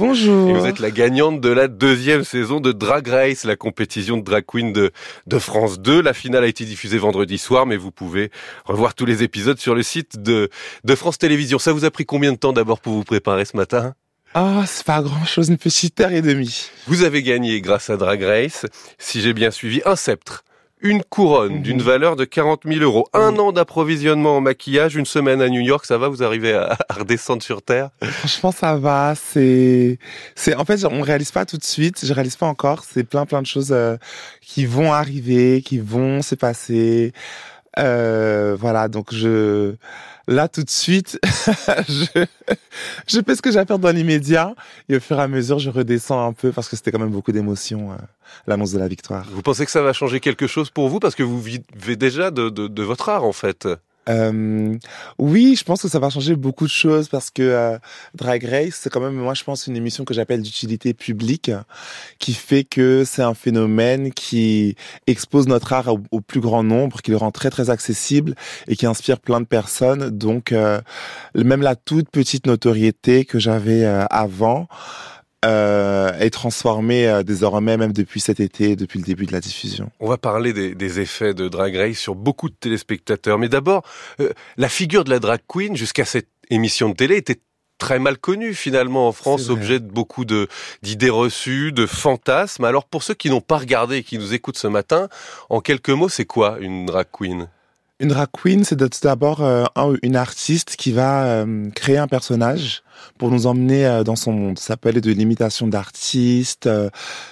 Bonjour. Et vous êtes la gagnante de la deuxième saison de Drag Race, la compétition de drag queen de, de France 2. La finale a été diffusée vendredi soir, mais vous pouvez revoir tous les épisodes sur le site de, de France Télévisions. Ça vous a pris combien de temps d'abord pour vous préparer ce matin? Ah, c'est pas grand chose, une petite heure et demie. Vous avez gagné grâce à Drag Race, si j'ai bien suivi, un sceptre une couronne Mhm. d'une valeur de 40 000 euros, un an d'approvisionnement en maquillage, une semaine à New York, ça va, vous arrivez à, à redescendre sur Terre? Franchement, ça va. C'est, c'est, en fait, on réalise pas tout de suite. Je réalise pas encore. C'est plein, plein de choses euh, qui vont arriver, qui vont se passer. Euh, voilà. Donc je, là, tout de suite, je, je fais ce que j'ai à faire dans l'immédiat. Et au fur et à mesure, je redescends un peu parce que c'était quand même beaucoup d'émotions, euh, l'annonce de la victoire. Vous pensez que ça va changer quelque chose pour vous Parce que vous vivez déjà de, de, de votre art, en fait? Euh, oui, je pense que ça va changer beaucoup de choses parce que euh, Drag Race, c'est quand même, moi, je pense, une émission que j'appelle d'utilité publique, qui fait que c'est un phénomène qui expose notre art au, plus grand nombre, qui le rend très très accessible et qui inspire plein de personnes. Donc, euh, même la toute petite notoriété que j'avais avant. Est transformé euh, désormais même depuis cet été, depuis le début de la diffusion. On va parler des, des effets de Drag Race sur beaucoup de téléspectateurs, mais d'abord, euh, la figure de la drag queen jusqu'à cette émission de télé était très mal connue finalement en France, objet de beaucoup de d'idées reçues, de fantasmes. Alors pour ceux qui n'ont pas regardé et qui nous écoutent ce matin, en quelques mots, c'est quoi une drag queen? Une drag queen, c'est d'abord euh, une artiste qui va euh, créer un personnage pour nous emmener euh, dans son monde. Ça peut aller de l'imitation d'artistes,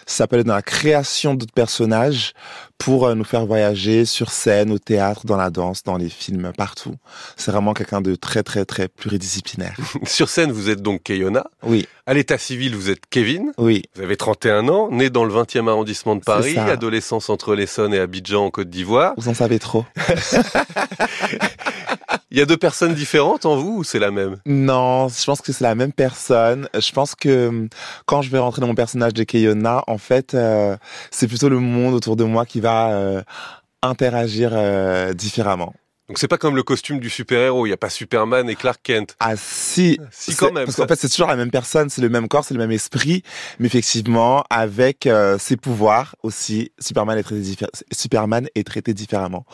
ça peut aller dans la création d'autres personnages pour euh, nous faire voyager sur scène, au théâtre, dans la danse, dans les films, partout. C'est vraiment quelqu'un de très très très pluridisciplinaire. sur scène, vous êtes donc Kayona. Oui. À l'état civil, vous êtes Kevin. Oui. Vous avez 31 ans, né dans le 20e arrondissement de Paris, adolescence entre l'Essonne et Abidjan en Côte d'Ivoire. Vous en savez trop. Il y a deux personnes différentes en vous ou c'est la même? Non, je pense que c'est la même personne. Je pense que quand je vais rentrer dans mon personnage de Keyona, en fait, euh, c'est plutôt le monde autour de moi qui va euh, interagir euh, différemment. Donc c'est pas comme le costume du super-héros, il y a pas Superman et Clark Kent. Ah si, si quand même. Parce qu'en fait c'est toujours la même personne, c'est le même corps, c'est le même esprit, mais effectivement avec euh, ses pouvoirs aussi, Superman est traité diffé- Superman est traité différemment.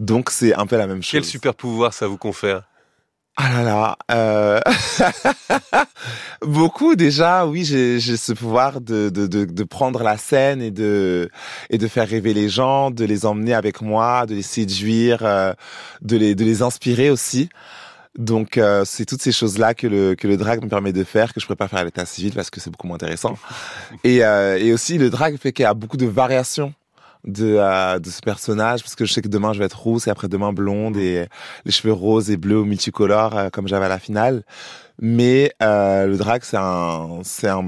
Donc c'est un peu la même chose. Quel super pouvoir ça vous confère? Ah là là, euh... beaucoup déjà. Oui, j'ai ce pouvoir de, de, de, de, prendre la scène et de et de faire rêver les gens, de les emmener avec moi, de les séduire, euh, de les de les inspirer aussi. Donc euh, c'est toutes ces choses là que le que le drag me permet de faire que je pourrais pas faire à l'état civil parce que c'est beaucoup moins intéressant. et euh, et aussi le drag fait qu'il y a beaucoup de variations de, euh, de ce personnage parce que je sais que demain je vais être rousse et après demain blonde et les cheveux roses et bleus ou multicolores euh, comme j'avais à la finale. Mais euh, le drag c'est un c'est un,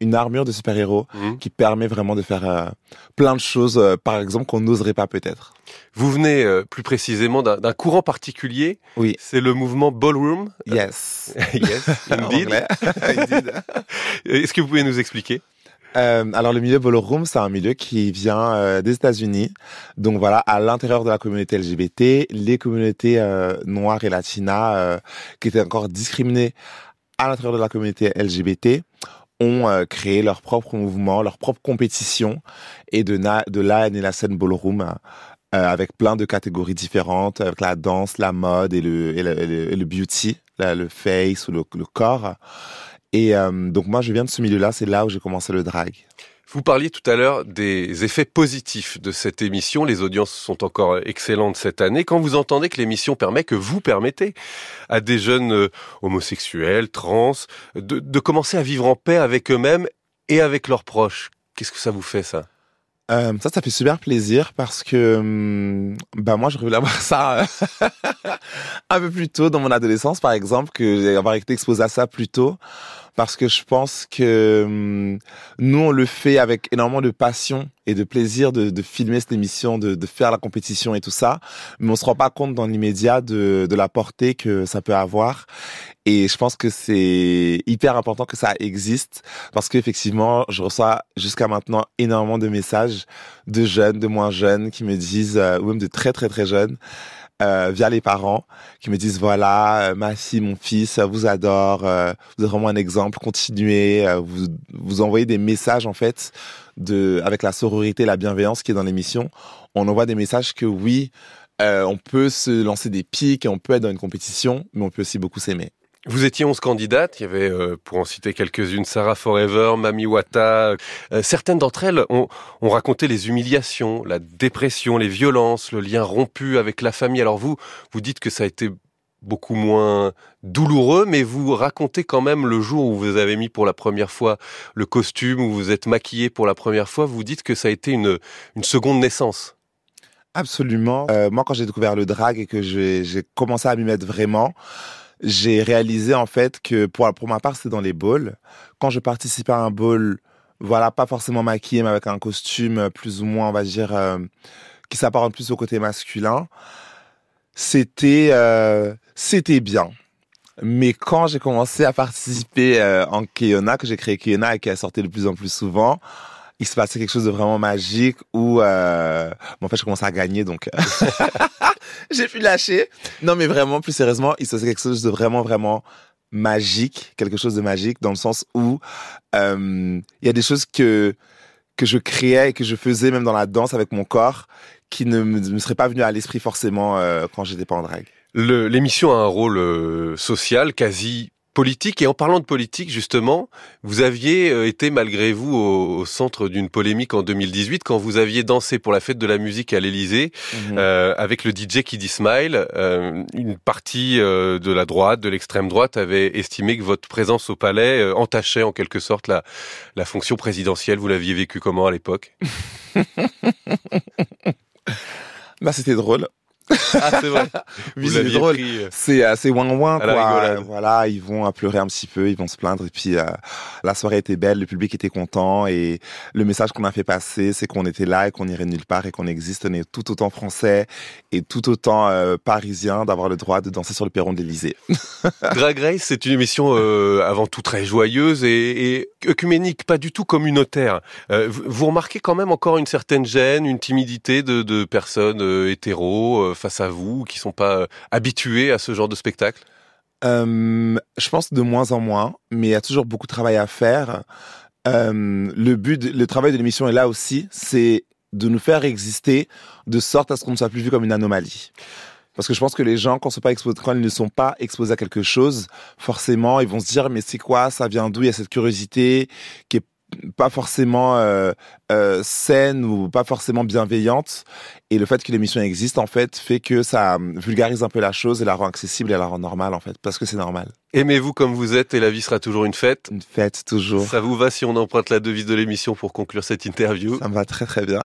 une armure de super-héros mmh. qui permet vraiment de faire euh, plein de choses par exemple qu'on n'oserait pas peut-être. Vous venez euh, plus précisément d'un courant particulier. Oui. C'est le mouvement ballroom. Yes. yes, indeed. indeed. Est-ce que vous pouvez nous expliquer? Euh, alors le milieu ballroom, c'est un milieu qui vient euh, des États-Unis. Donc voilà, à l'intérieur de la communauté LGBT, les communautés euh, noires et latinas qui étaient encore discriminées à l'intérieur de la communauté LGBT ont créé leur propre mouvement, leur propre compétition et de, là est la scène ballroom euh, avec plein de catégories différentes, avec la danse, la mode et le, beauty, le face ou le corps. Et euh, donc moi, je viens de ce milieu-là, c'est là où j'ai commencé le drag. Vous parliez tout à l'heure des effets positifs de cette émission. Les audiences sont encore excellentes cette année. Quand vous entendez que l'émission permet, que vous permettez à des jeunes euh, homosexuels, trans, de, de commencer à vivre en paix avec eux-mêmes et avec leurs proches, qu'est-ce que ça vous fait ça? Euh, ça, ça fait super plaisir parce que hum, bah moi, je voulu avoir ça euh, un peu plus tôt dans mon adolescence, par exemple, que avoir été exposé à ça plus tôt, parce que je pense que hum, nous, on le fait avec énormément de passion et de plaisir de, de filmer cette émission, de, de, faire la compétition et tout ça, mais on se rend pas compte dans l'immédiat de, de la portée que ça peut avoir. Et je pense que c'est hyper important que ça existe parce qu'effectivement, je reçois jusqu'à maintenant énormément de messages de jeunes, de moins jeunes qui me disent, euh, ou même de très très très jeunes, euh, via les parents qui me disent voilà, euh, ma fille, mon fils vous adore, euh, vous êtes vraiment un exemple, continuez, vous vous envoyez des messages en fait de avec la sororité, la bienveillance qui est dans l'émission. On envoie des messages que oui, on peut se lancer des pics on peut être dans une compétition, mais on peut aussi beaucoup s'aimer. Vous étiez 11 candidates, il y avait, euh, pour en citer quelques-unes, Sarah Forever, Mami Wata. Euh, certaines d'entre elles ont, ont, raconté les humiliations, la dépression, les violences, le lien rompu avec la famille. Alors vous, vous dites que ça a été beaucoup moins douloureux, mais vous racontez quand même le jour où vous avez mis pour la première fois le costume, où vous êtes maquillé pour la première fois, vous dites que ça a été une, une seconde naissance. Absolument. Euh, moi, quand j'ai découvert le drag et que j'ai commencé à m'y mettre vraiment, j'ai réalisé en fait que pour, pour ma part, c'est dans les balls. Quand je participais à un ball, voilà, pas forcément maquillé, mais avec un costume plus ou moins, on va dire, euh, qui s'apparente plus au côté masculin, c'était euh, c'était bien. Mais quand j'ai commencé à participer euh, en Keyona, que j'ai créé Keyona et qui a sorti de plus en plus souvent, il se passait quelque chose de vraiment magique où euh, bon, en fait je commençais à gagner donc j'ai pu lâcher. Non mais vraiment plus sérieusement, il se passait quelque chose de vraiment vraiment magique, quelque chose de magique dans le sens où euh, il y a des choses que que je créais et que je faisais même dans la danse avec mon corps qui ne me, seraient pas venues à l'esprit forcément euh, quand j'étais pas en drague. L'émission a un rôle euh, social quasi politique. Et en parlant de politique, justement, vous aviez euh, été malgré vous au, centre d'une polémique en 2018 quand vous aviez dansé pour la fête de la musique à l'Élysée mhm. euh, avec le DJ Kiddy Smile. Euh, une partie euh, de la droite, de l'extrême droite, avait estimé que votre présence au palais euh, entachait en quelque sorte la, la fonction présidentielle. Vous l'aviez vécu comment à l'époque? Bah c'était drôle. Ah, c'est vrai. oui, c'est drôle. Euh, c'est assez ouin ouin quoi. Voilà, ils vont pleurer un petit peu, ils vont se plaindre et puis euh, la soirée était belle, le public était content et le message qu'on a fait passer, c'est qu'on était là et qu'on irait nulle part et qu'on existe, on est tout autant français et tout autant euh, parisien d'avoir le droit de danser sur le perron de l'Élysée. Drag Race, c'est une émission avant tout très joyeuse et, et œcuménique, pas du tout communautaire. vous remarquez quand même encore une certaine gêne, une timidité de, de personnes hétéros face à vous, qui sont pas euh, habitués à ce genre de spectacle? Euh, Je pense de moins en moins, mais il y a toujours beaucoup de travail à faire. Euh, le but, le travail de l'émission est là aussi, c'est de nous faire exister de sorte à ce qu'on ne soit plus vu comme une anomalie. Parce que je pense que les gens, quand, quand ils ne sont pas exposés à quelque chose, forcément, ils vont se dire, mais c'est quoi, ça vient d'où? Il y a cette curiosité qui est pas forcément euh, euh, saine ou pas forcément bienveillante. Et le fait que l'émission existe, en fait, fait que ça vulgarise un peu la chose et la rend accessible et la rend normale, en fait, parce que c'est normal. Aimez-vous comme vous êtes et la vie sera toujours une fête? Une fête, toujours. Ça vous va si on emprunte la devise de l'émission pour conclure cette interview? Ça me va très très bien.